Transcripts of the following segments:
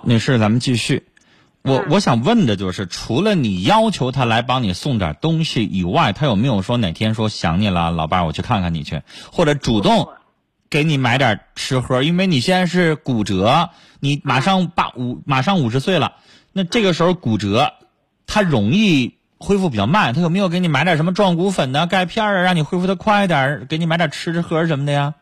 好，女士，咱们继续。我嗯我想问的就是，除了你要求他来帮你送点东西以外，他有没有说哪天说想你了，老伴儿，我去看看你去，或者主动给你买点吃喝？因为你现在是骨折，你马上八五马上五十岁了，那这个时候骨折，他容易恢复比较慢。他有没有给你买点什么壮骨粉呐、钙片啊，让你恢复的快点？给你买点吃吃喝什么的呀？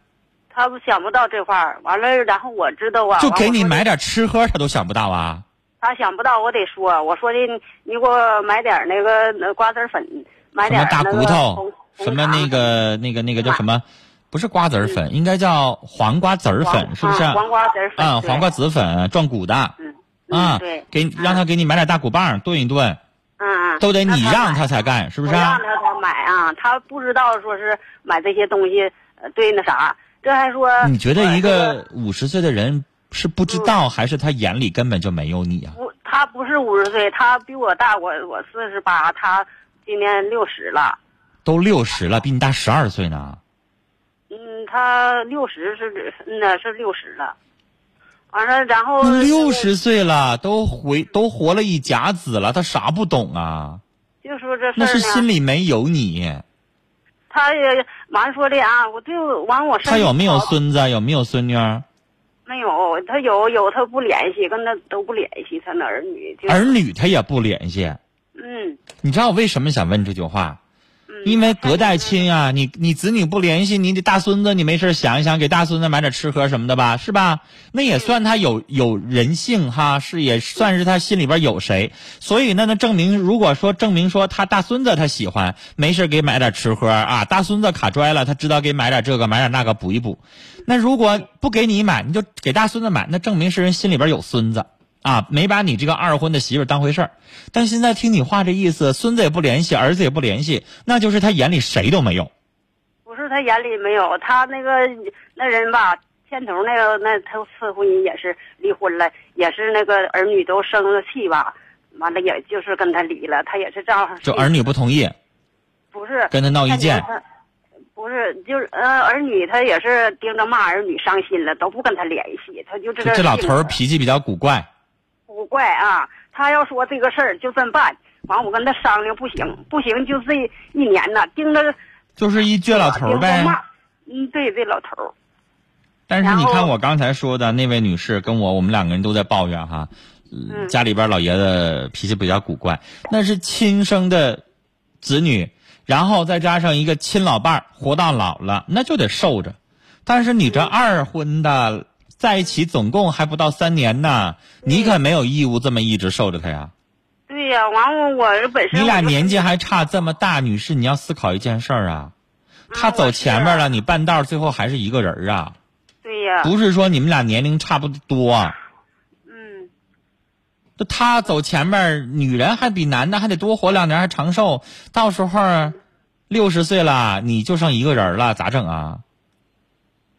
他不想不到这块儿，完了，然后我知道啊，就给你买点吃喝，他都想不到啊。他想不到，我得说，我说的你给我买点那个那瓜子粉，买什么大骨头，什么那个那个那个叫什么？不是瓜子粉，应该叫黄瓜籽粉，是不是？啊黄瓜籽粉啊，黄瓜籽粉壮骨的。嗯嗯啊对，给让他给你买点大骨棒炖一炖，嗯嗯，都得你让他才干，是不是？我让他？他才买啊，他不知道说是买这些东西，呃对那啥，这还说你觉得一个五十岁的人是不知道，还是他眼里根本就没有你啊？不，他不是五十岁，他比我大，我我四十八，他今年六十了。都六十了，比你大十二岁呢。嗯，他六十是嗯呐是六十了，完了然后那六十岁了，都回都活了一甲子了，他啥不懂啊？就说这事那是，心里没有你。他也完说的啊，我对我完我身他有没有孙子？有没有孙女儿？没有，他有有他不联系，跟他都不联系，他那儿女就儿女他也不联系。嗯你知道我为什么想问这句话？嗯，因为隔代亲啊，你你子女不联系，你得大孙子，你没事想一想，给大孙子买点吃喝什么的吧，是吧？那也算他有有人性哈，是也算是他心里边有谁。所以那，那证明如果说证明说他大孙子他喜欢，没事给买点吃喝啊，大孙子卡拽了，他知道给买点这个买点那个补一补。那如果不给你买，你就给大孙子买，那证明是人心里边有孙子。啊，没把你这个二婚的媳妇儿当回事儿，但现在听你话这意思，孙子也不联系，儿子也不联系，那就是他眼里谁都没有。不是他眼里没有，他那个那人吧，牵头那个那他次婚姻也是离婚了，也是那个儿女都生了气吧，完了也就是跟他离了，他也是这样。就儿女不同意，不是跟他闹意见不是，就是呃，儿女他也是盯着骂儿女伤心了，都不跟他联系，他就这个这这老头儿脾气比较古怪。古怪啊。他要说这个事儿就这么办，完我跟他商量，不行，不行，就这一年呐，盯着就是一倔老头儿呗。嗯，对，这老头儿。但是你看我刚才说的那位女士跟我，我们两个人都在抱怨哈，呃嗯家里边老爷子脾气比较古怪，那是亲生的子女，然后再加上一个亲老伴儿，活到老了，那就得受着。但是你这二婚的在一起总共还不到三年呢，你可没有义务这么一直受着他呀。对呀、完我我本身你俩年纪还差这么大，女士，你要思考一件事儿啊，他走前面了，你半道儿最后还是一个人儿啊，对呀、不是说你们俩年龄差不多。嗯，就他走前面，女人还比男的还得多活两年，还长寿。到时候六十岁了，你就剩一个人了，咋整啊？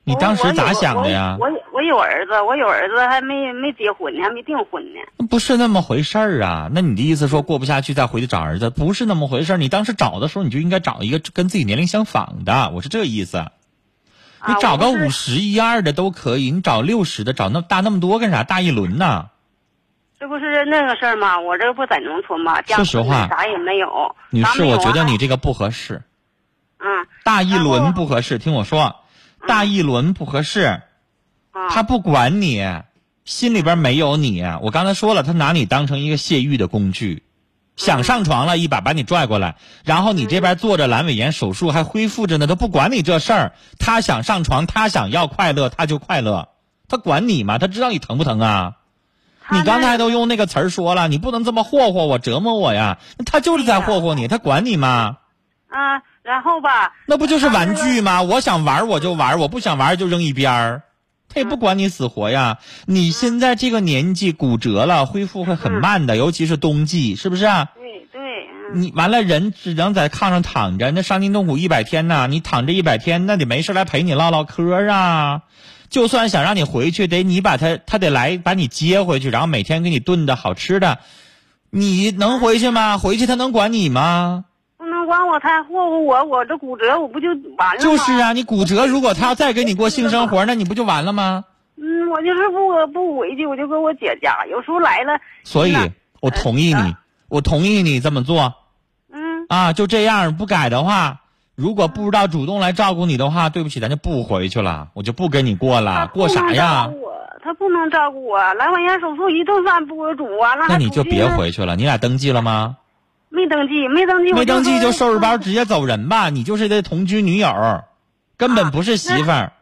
你当时咋想的呀？我我有我有儿子，我有儿子还没没结婚呢，还没订婚呢。不是那么回事儿啊！那你的意思说过不下去再回去找儿子，不是那么回事儿。你当时找的时候，你就应该找一个跟自己年龄相仿的，我是这意思。你找个五十一二的都可以，你找六十的，找那大那么多干啥？大一轮呢？这不是那个事儿吗？我这不在农村吗？说实话啥也没有。女士，我觉得你这个不合适。嗯大一轮不合适，听我说，大一轮不合适。啊他不管你，心里边没有你。我刚才说了，他拿你当成一个泄欲的工具，想上床了，一把把你拽过来，然后你这边做着阑尾炎手术还恢复着呢，他不管你这事儿。他想上床，他想要快乐，他就快乐，他管你吗？他知道你疼不疼啊？你刚才都用那个词儿说了，你不能这么霍霍我、折磨我呀。他就是在霍霍你，他管你吗？啊，然后吧，那不就是玩具吗？我想玩我就玩，我不想玩就扔一边儿，他也不管你死活呀。你现在这个年纪骨折了，恢复会很慢的，尤其是冬季，是不是啊？对对，嗯你完了，人只能在炕上躺着，那伤筋动骨一百天呐，你躺着一百天，那得没事来陪你唠唠嗑啊。就算想让你回去，得你把他，他得来把你接回去，然后每天给你炖的好吃的，你能回去吗？回去他能管你吗？不管我，他霍霍我，我这骨折我不就完了吗？就是啊，你骨折，如果他要再给你过性生活，那你不就完了吗？嗯，我就是不不回去，我就搁我姐家。有时候来了，所以我同意你啊，我同意你这么做嗯，啊，就这样不改的话。如果不知道主动来照顾你的话，对不起，咱就不回去了，我就不跟你过了，过啥呀他不能照顾我。阑尾炎手术一顿饭不给我煮，完了那你就别回去了。你俩登记了吗？没登记，没登记，没登记就收拾包直直接走人吧，你就是这同居女友，根本不是媳妇儿。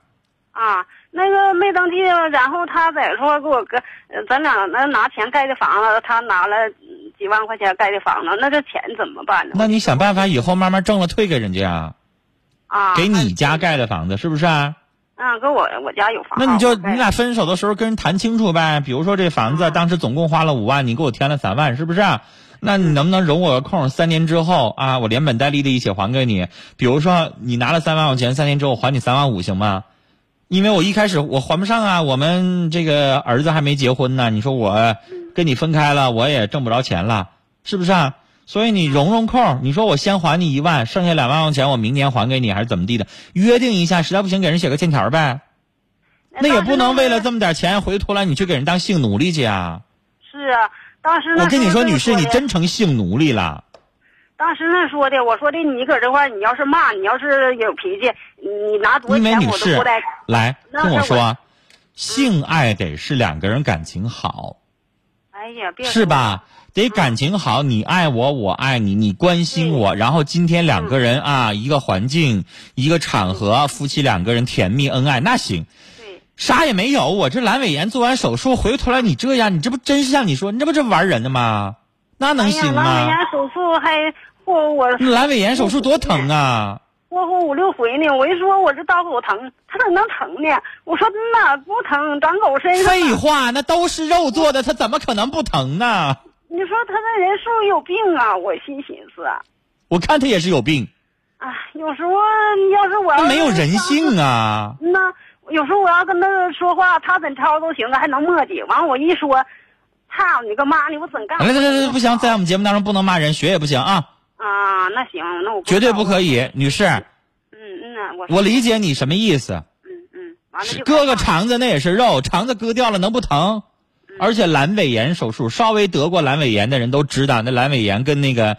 啊。那个没登记，然后他在说给我个，呃咱俩那拿钱盖的房子，他拿了嗯几万块钱盖的房子，那这钱怎么办呢？那你想办法以后慢慢挣了退给人家啊，啊，给你家盖的房子是不是啊？啊，搁我我家有房，那你就你俩分手的时候跟人谈清楚呗。比如说这房子当时总共花了五万，你给我添了三万，是不是啊？那你能不能容我个空？三年之后啊，我连本带利的一起还给你。比如说你拿了三万块钱，三年之后还你三万五，行吗？因为我一开始我还不上啊，我们这个儿子还没结婚呢。你说我跟你分开了，我也挣不着钱了，是不是啊？所以你容容空，你说我先还你一万，剩下两万块钱我明年还给你，还是怎么地的？约定一下，实在不行给人写个欠条呗。那也不能为了这么么点钱，回头来你去给人当性奴隶去啊！是啊，当时我跟你说，女士，你真成性奴隶了。当时那说的，我说的你搁这块儿，你要是骂，你要是有脾气，你拿多少钱我都不带。，来听我说，性爱得是两个人感情好，哎呀，别是吧？得感情好，你爱我，我爱你，你关心我，然后今天两个人啊，一个环境，一个场合，夫妻两个人甜蜜恩爱，那行。啥也没有，我这阑尾炎做完手术，回头来你这样，你这不真是像你说，你这不是玩人的吗？那能行吗，阑尾？炎手术还霍我那阑尾炎手术多疼啊！霍霍五六回呢。我一说我这刀口疼，他怎么能疼呢？我说那，不疼，长狗身上。废话，那都是肉做的，他怎么可能不疼呢？你说他那人是不是有病啊？我心寻思啊，我看他也是有病，啊，有时候要是我他没有人性啊！嗯呐，有时候我要跟他说话，他怎吵都行啊，还能磨叽。完我一说，操你个妈你我怎干？来来来来，不行，在我们节目当中不能骂人，学也不行啊，啊，那行，那我绝对不可以。女士，嗯嗯呐，我我理解你什么意思。嗯嗯，完了就割个肠子那也是肉，肠子割掉了能不疼？而且阑尾炎手术，稍微得过阑尾炎的人都知道，那阑尾炎跟那个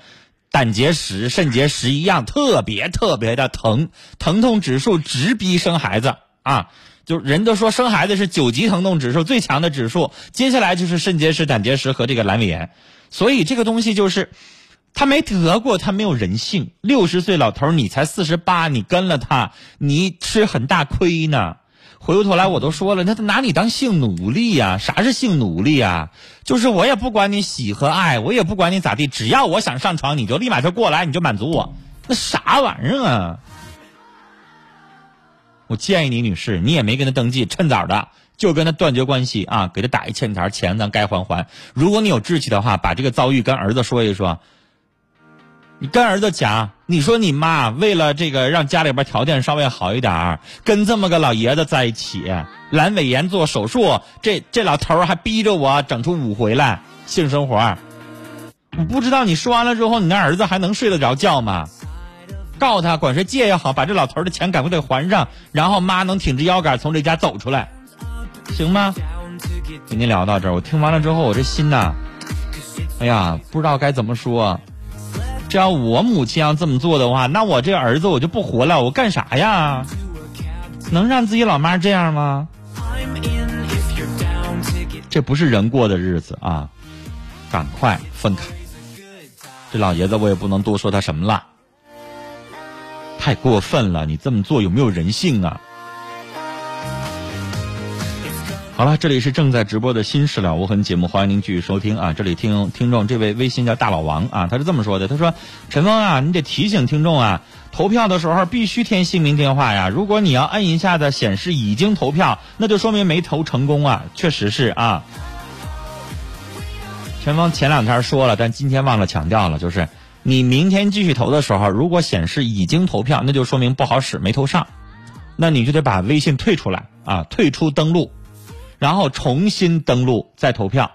胆结石、肾结石一样，特别特别的疼，疼痛指数直逼生孩子啊！就人都说生孩子是九级疼痛指数最强的指数，接下来就是肾结石、胆结石和这个阑尾炎，所以这个东西就是。他没得过，他没有人性。六十岁老头，你才四十八，你跟了他，你吃很大亏呢。回过头来，我都说了，那他拿你当性奴隶呀、啥是性奴隶呀、就是我也不管你喜和爱，我也不管你咋地，只要我想上床，你就立马就过来，你就满足我。那啥玩意儿啊？我建议你，女士，你也没跟他登记，趁早的就跟他断绝关系啊，给他打一欠条，钱咱该还还。如果你有志气的话，把这个遭遇跟儿子说一说。你跟儿子讲，你说你妈为了这个让家里边条件稍微好一点，跟这么个老爷子在一起，阑尾炎做手术，这这老头还逼着我整出五回来性生活。我不知道你说完了之后，你那儿子还能睡得着觉吗？告他管谁借也好，把这老头的钱赶快给还上，然后妈能挺直腰杆从这家走出来，行吗？跟您聊到这儿，我听完了之后，我这心呐，哎呀，不知道该怎么说。这要我母亲要这么做的话，那我这儿子我就不活了，我干啥呀？能让自己老妈这样吗？这不是人过的日子啊！赶快分开。这老爷子我也不能多说他什么了，太过分了！你这么做有没有人性啊？好了，这里是正在直播的《新事了无痕》节目，欢迎您继续收听啊！这里听听众，这位微信叫大老王啊，他是这么说的：他说，陈峰啊，你得提醒听众啊，投票的时候必须填姓名电话呀。如果你要摁一下子显示已经投票，那就说明没投成功啊，确实是啊。陈峰前两天说了，但今天忘了强调了，就是你明天继续投的时候，如果显示已经投票，那就说明不好使，没投上，那你就得把微信退出来啊，退出登录。然后重新登录再投票，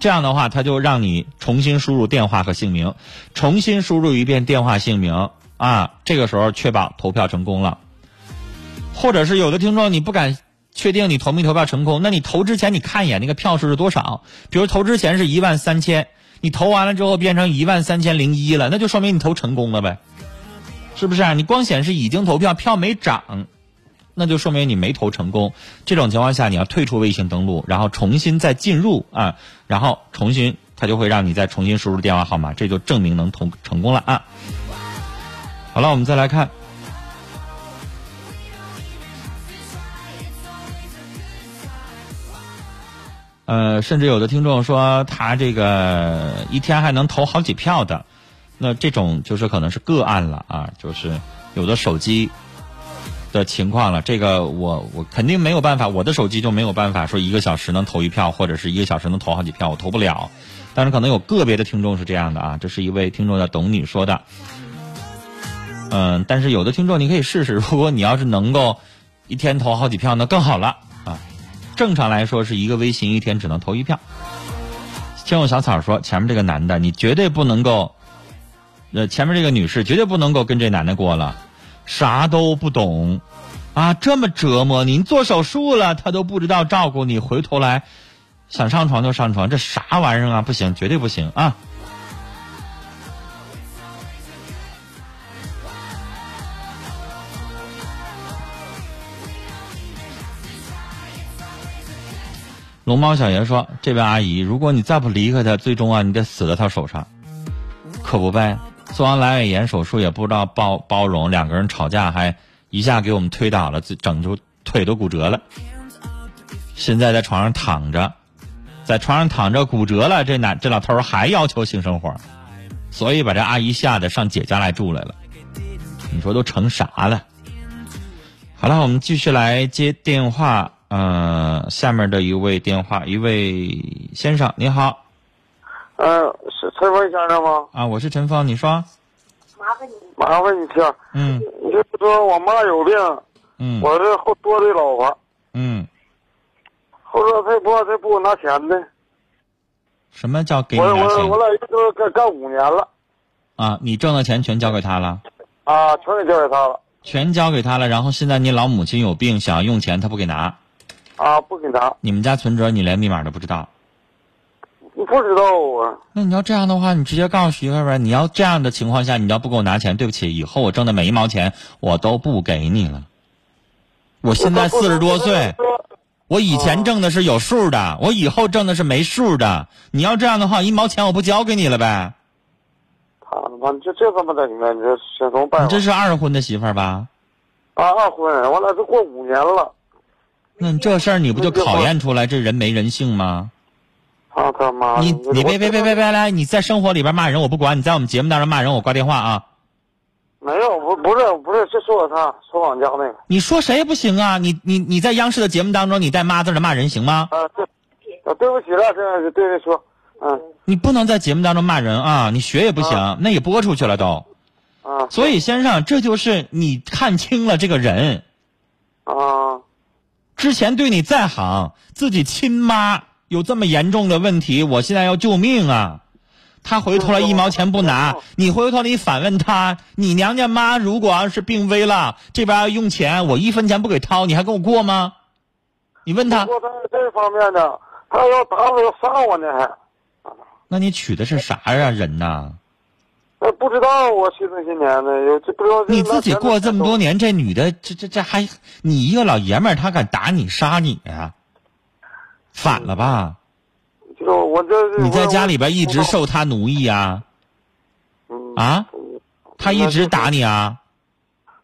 这样的话，他就让你重新输入电话和姓名，重新输入一遍电话姓名啊，这个时候确保投票成功了。或者是有的听众你不敢确定你投没投票成功，那你投之前你看一眼那个票数是多少？比如投之前是一万三千，你投完了之后变成一万三千零一了，那就说明你投成功了呗，是不是啊？你光显示已经投票，票没涨，那就说明你没投成功。这种情况下，你要退出微信登录，然后重新再进入啊，然后重新它就会让你再重新输入电话号码，这就证明能投成功了啊。好了，我们再来看。呃，甚至有的听众说他这个一天还能投好几票的，那这种就是可能是个案了啊，就是有的手机的情况了。这个我我肯定没有办法，我的手机就没有办法说一个小时能投一票，或者是一个小时能投好几票，我投不了。但是可能有个别的听众是这样的啊，这是一位听众的董女说的。嗯，但是有的听众你可以试试，如果你要是能够一天投好几票，那更好了。正常来说是一个微信一天只能投一票。听我小草说，前面这个男的你绝对不能够，呃，前面这个女士绝对不能够跟这男的过了，啥都不懂，啊，这么折磨您做手术了他都不知道照顾你，回头来想上床就上床，这啥玩意儿啊？不行，绝对不行啊！龙猫小爷说：“这位阿姨，如果你再不离开他，最终啊，你得死在他手上，可不呗？做完阑尾炎手术也不知道包包容，两个人吵架还一下给我们推倒了，整出腿都骨折了。现在在床上躺着，在床上躺着骨折了，这男这老头还要求性生活，所以把这阿姨吓得上姐家来住来了。你说都成啥了？好了，我们继续来接电话。”嗯，下面的一位电话，一位先生，你好。嗯，是陈峰先生吗？啊，我是陈峰，你说。麻烦你，麻烦你听。嗯。你就说我妈有病。嗯。我是后多的老婆。嗯。后说他不他不给我拿钱呢。什么叫给你拿钱？我我我俩都干干五年了。啊，你挣的钱全交给他了。啊，全给交给他了。全交给他了，然后现在你老母亲有病，想要用钱，他不给拿。啊，不给拿！你们家存折你连密码都不知道？你不知道啊？那你要这样的话，你直接告诉媳妇儿呗。你要这样的情况下，你要不给我拿钱，对不起，以后我挣的每一毛钱我都不给你了。我现在四十多岁，我以前挣的是有数的，我以后挣的是没数的。你要这样的话，一毛钱我不交给你了呗？他妈，这这怎么整呢？你这这怎么办？你这是二婚的媳妇儿吧？啊，二婚，我俩都过五年了。那这事儿你不就考验出来这人没人性吗？啊他妈！你你别别别别别来！你在生活里边骂人我不管，你在我们节目当中骂人我挂电话啊！没有，不不是不是，是说他说俺家那个。你说谁不行啊？你你你在央视的节目当中你带妈字的骂人行吗？啊对，啊对不起了，这是对对说，嗯。你不能在节目当中骂人啊！你学也不行，那也播出去了都。啊。所以先生，这就是你看清了这个人。啊。之前对你再好，自己亲妈有这么严重的问题，我现在要救命啊！他回头来一毛钱不拿，你回头你反问他，你娘家妈如果要是病危了，这边要用钱，我一分钱不给掏，你还跟我过吗？你问他。过他这方面的，他要打我要杀我呢还。那你娶的是啥呀人呐？呃，不知道我去那些年呢，有这不知道。你自己过这么多年，这女的，这这这还你一个老爷们儿，她敢打你杀你啊？反了吧？就我这。你在家里边一直受她奴役啊？啊？她一直打你啊？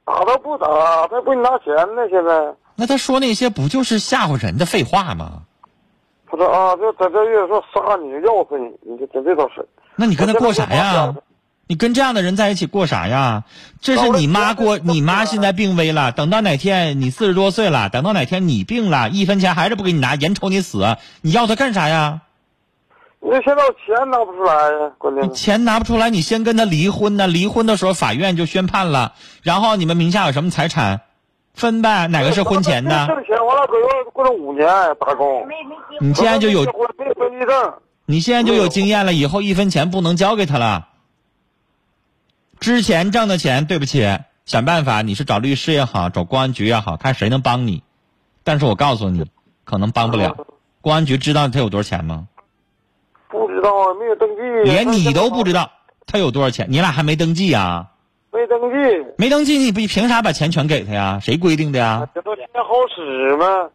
打倒不打，她不给你拿钱呢。现在。那她说那些不就是吓唬人的废话吗？他说啊，就在这月说杀你，要死你，你就这这倒是。那你跟他过啥呀？你跟这样的人在一起过啥呀？这是你妈过，你妈现在病危了。等到哪天你四十多岁了，等到哪天你病了，一分钱还是不给你拿，眼瞅你死，你要他干啥呀？你现在钱拿不出来呀，关键。你钱拿不出来，你先跟他离婚呢。离婚的时候法院就宣判了，然后你们名下有什么财产，分呗。哪个是婚前的？挣钱完了，搁这过了五年打工。你现在就有。没分离证。你现在就有经验了，以后一分钱不能交给他了。之前挣的钱，对不起，想办法，你是找律师也好，找公安局也好，看谁能帮你。但是我告诉你，可能帮不了。公安局知道他有多少钱吗？不知道啊，没有登记。连你都不知道他有多少钱，你俩还没登记啊？没登记。没登记，你不凭啥把钱全给他呀？谁规定的呀？这都钱好使吗？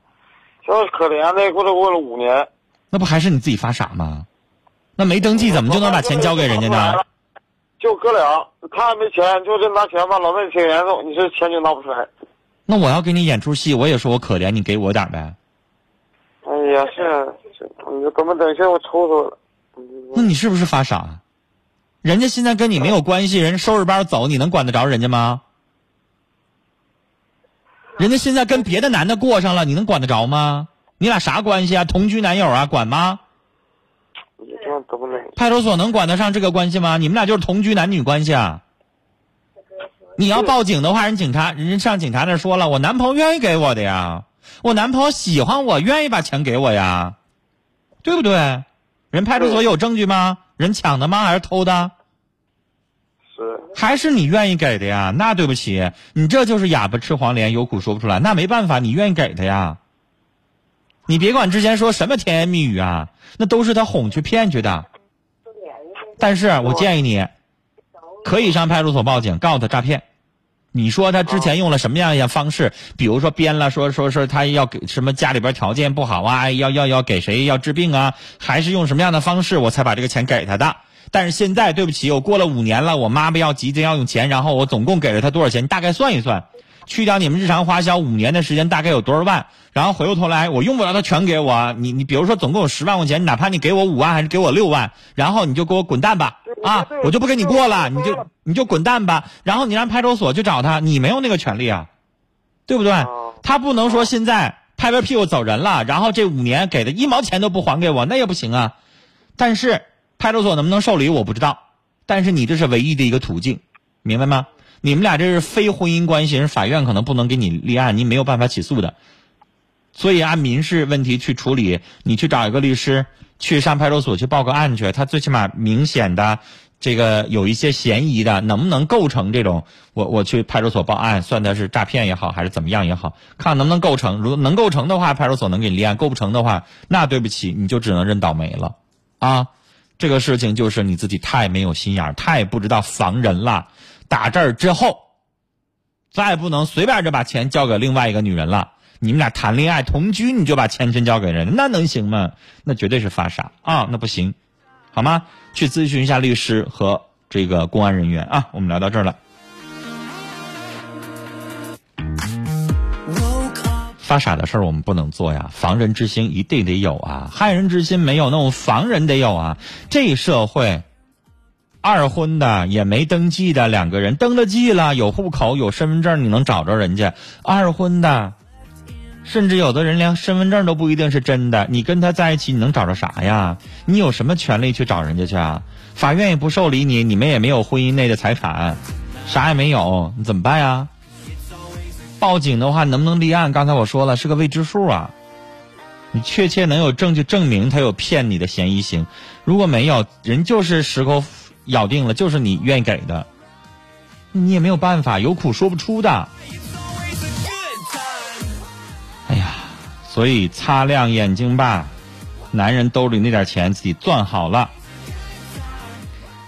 这可怜的，过了过了五年。那不还是你自己发傻吗？那没登记怎么就能把钱交给人家呢？就哥俩，他也没钱，就这拿钱吧，老妹挺严重，你这钱就拿不出来。那我要给你演出戏，我也说我可怜，你给我点呗。哎呀，是是，你就根本等一下我抽抽了。那你是不是发傻？人家现在跟你没有关系，人家收拾包走，你能管得着人家吗？人家现在跟别的男的过上了，你能管得着吗？你俩啥关系啊？同居男友啊？管吗？派出所能管得上这个关系吗？你们俩就是同居男女关系啊！你要报警的话，人警察人家上警察那说了，我男朋友愿意给我的呀，我男朋友喜欢我，愿意把钱给我呀，对不对？人派出所有证据吗？人抢的吗？还是偷的？是还是你愿意给的呀？那对不起，你这就是哑巴吃黄连，有苦说不出来。那没办法，你愿意给他呀。你别管之前说什么甜言蜜语啊，那都是他哄去骗去的。但是我建议你，可以上派出所报警，告诉他诈骗。你说他之前用了什么样一些方式？比如说编了说说说他要给什么家里边条件不好啊，要要要给谁要治病啊，还是用什么样的方式我才把这个钱给他的？但是现在对不起，我过了五年了，我妈妈要急着要用钱，然后我总共给了他多少钱？你大概算一算。去掉你们日常花销，五年的时间大概有多少万？然后回过头来，我用不了他全给我。你你比如说总共有十万块钱，哪怕你给我五万还是给我六万，然后你就给我滚蛋吧啊！我就不跟你过了，你就你就滚蛋吧。然后你让派出所去找他，你没有那个权利啊，对不对？他不能说现在拍拍屁股走人了，然后这五年给的一毛钱都不还给我，那也不行啊。但是派出所能不能受理我不知道，但是你这是唯一的一个途径，明白吗？你们俩这是非婚姻关系，人法院可能不能给你立案，你没有办法起诉的。所以按民事问题去处理，你去找一个律师，去上派出所去报个案去。他最起码明显的这个有一些嫌疑的，能不能构成这种？我我去派出所报案，算的是诈骗也好，还是怎么样也好，看能不能构成。如果能构成的话，派出所能给你立案；构不成的话，那对不起，你就只能认倒霉了。啊，这个事情就是你自己太没有心眼，太不知道防人了。打这儿之后，再不能随便就把钱交给另外一个女人了。你们俩谈恋爱同居，你就把钱全交给人，那能行吗？那绝对是发傻啊！那不行，好吗？去咨询一下律师和这个公安人员啊。我们聊到这儿了。发傻的事儿我们不能做呀，防人之心一定得有啊，害人之心没有，那种防人得有啊。这社会。二婚的也没登记的两个人登了记了，有户口有身份证，你能找着人家。二婚的，甚至有的人连身份证都不一定是真的，你跟他在一起，你能找着啥呀？你有什么权利去找人家去啊？法院也不受理你，你们也没有婚姻内的财产，啥也没有，你怎么办呀？报警的话能不能立案？刚才我说了是个未知数啊。你确切能有证据证明他有骗你的嫌疑行？如果没有人就是矢口。咬定了就是你愿意给的，你也没有办法，有苦说不出的。哎呀，所以擦亮眼睛吧，男人兜里那点钱自己攥好了。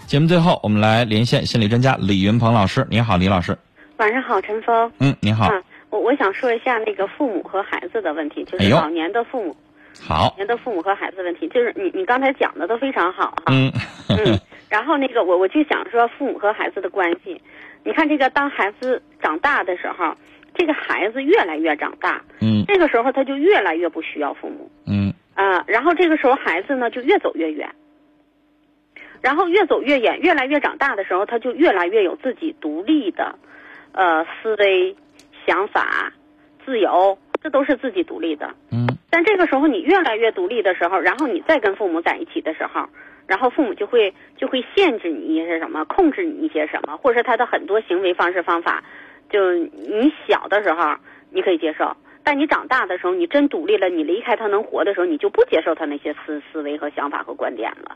节目最后，我们来连线心理专家李云鹏老师。你好，李老师。晚上好，陈峰。嗯，你好。我我想说一下那个父母和孩子的问题，就是老年的父母。好。年的父母和孩子问题，就是你你刚才讲的都非常好哈。嗯。嗯。然后那个我我就想说父母和孩子的关系，你看这个当孩子长大的时候，这个孩子越来越长大，嗯，这个时候他就越来越不需要父母，嗯，啊，然后这个时候孩子呢就越走越远，然后越走越远，越来越长大的时候，他就越来越有自己独立的，呃，思维、想法、自由，这都是自己独立的，嗯，但这个时候你越来越独立的时候，然后你再跟父母在一起的时候。然后父母就会就会限制你一些什么，控制你一些什么，或者他的很多行为方式方法，就你小的时候你可以接受，但你长大的时候，你真独立了，你离开他能活的时候，你就不接受他那些思思维和想法和观点了。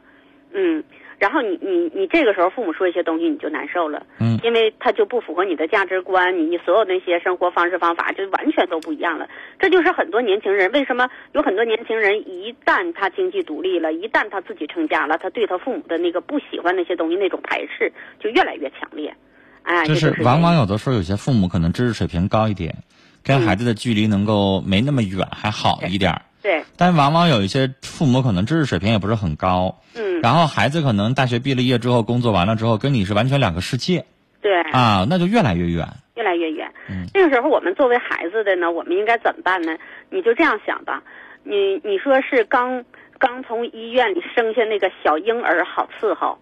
嗯，然后你你你这个时候父母说一些东西你就难受了，嗯因为他就不符合你的价值观，你你所有那些生活方式方法就完全都不一样了。这就是很多年轻人为什么有很多年轻人一旦他经济独立了，一旦他自己成家了，他对他父母的那个不喜欢那些东西那种排斥就越来越强烈，哎，就是往往有的时候有些父母可能知识水平高一点，跟孩子的距离能够没那么远，还好一点儿。对，但往往有一些父母可能知识水平也不是很高，嗯，然后孩子可能大学毕了业之后，工作完了之后，跟你是完全两个世界。对，啊，那就越来越远。越来越远。嗯。这个时候，我们作为孩子的呢，我们应该怎么办呢？你就这样想吧，你你说是刚刚从医院里生下那个小婴儿好伺候，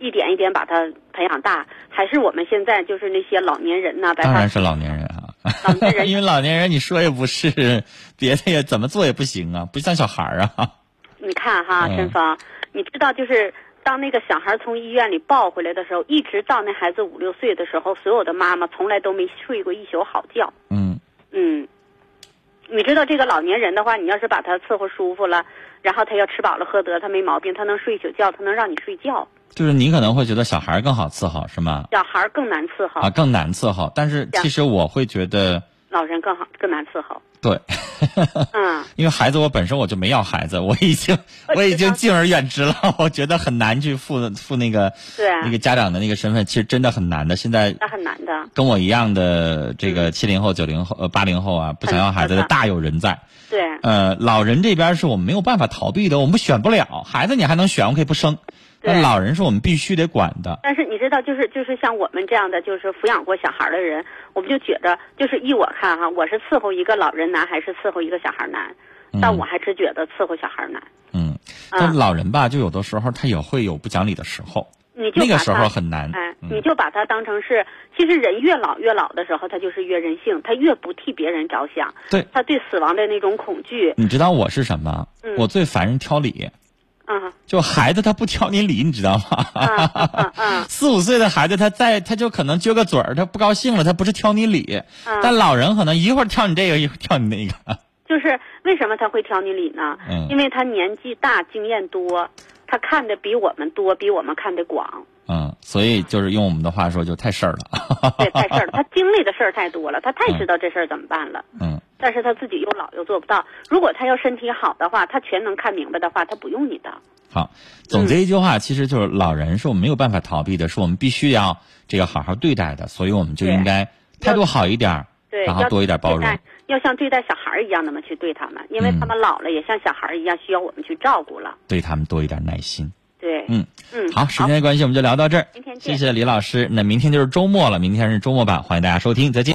一点一点把他培养大，还是我们现在就是那些老年人呐、把他当然是老年人。啊，老年人因为老年人你说也不是，别的也怎么做也不行啊，不像小孩儿啊。你看哈，嗯申芳，你知道就是。当那个小孩从医院里抱回来的时候，一直到那孩子五六岁的时候，所有的妈妈从来都没睡过一宿好觉。嗯嗯，你知道这个老年人的话，你要是把他伺候舒服了，然后他要吃饱了喝得，他没毛病，他能睡一宿觉，他能让你睡觉。就是你可能会觉得小孩儿更好伺候，是吗？小孩儿更难伺候，啊，更难伺候。但是其实我会觉得，老人更好更难伺候。对，嗯，因为孩子我本身我就没要孩子，我已经我已经敬而远之了，我觉得很难去负负那个对，那个家长的那个身份，其实真的很难的。现在那很难的。跟我一样的这个七零后、九零后、呃八零后啊，不想要孩子的大有人在。对，呃，老人这边是我们没有办法逃避的，我们选不了。孩子你还能选，我可以不生。对那老人是我们必须得管的。但是你知道，就是就是像我们这样的，就是抚养过小孩的人，我们就觉着，就是依我看哈，我是伺候一个老人难，还是伺候一个小孩难？但我还是觉得伺候小孩难。嗯，但嗯，老人吧，就有的时候他也会有不讲理的时候，你就那个时候很难。哎，嗯你就把他当成是，其实人越老越老的时候，他就是越任性，他越不替别人着想，对，他对死亡的那种恐惧，你知道我是什么？嗯我最烦人挑理。嗯就孩子他不挑你理，你知道吗？嗯嗯嗯四五岁的孩子，他在他就可能撅个嘴儿，他不高兴了，他不是挑你理，嗯，但老人可能一会儿挑你这个，一会儿挑你那个。就是为什么他会挑你理呢？嗯因为他年纪大，经验多，他看的比我们多，比我们看的广，嗯，所以就是用我们的话说，就太事儿了。对，太事儿了，他经历的事儿太多了，他太知道这事儿怎么办了。嗯，但是他自己又老又做不到。如果他要身体好的话，他全能看明白的话，他不用你的。好，总结一句话，其实就是老人是我们没有办法逃避的，是我们必须要这个好好对待的，所以我们就应该态度好一点然后多一点包容。要像对待小孩儿一样那么去对他们，因为嗯他们老了也像小孩儿一样需要我们去照顾了。对他们多一点耐心。对，嗯嗯，好，时间的关系，我们就聊到这儿。明天见谢谢李老师。那明天就是周末了，明天是周末版，欢迎大家收听，再见。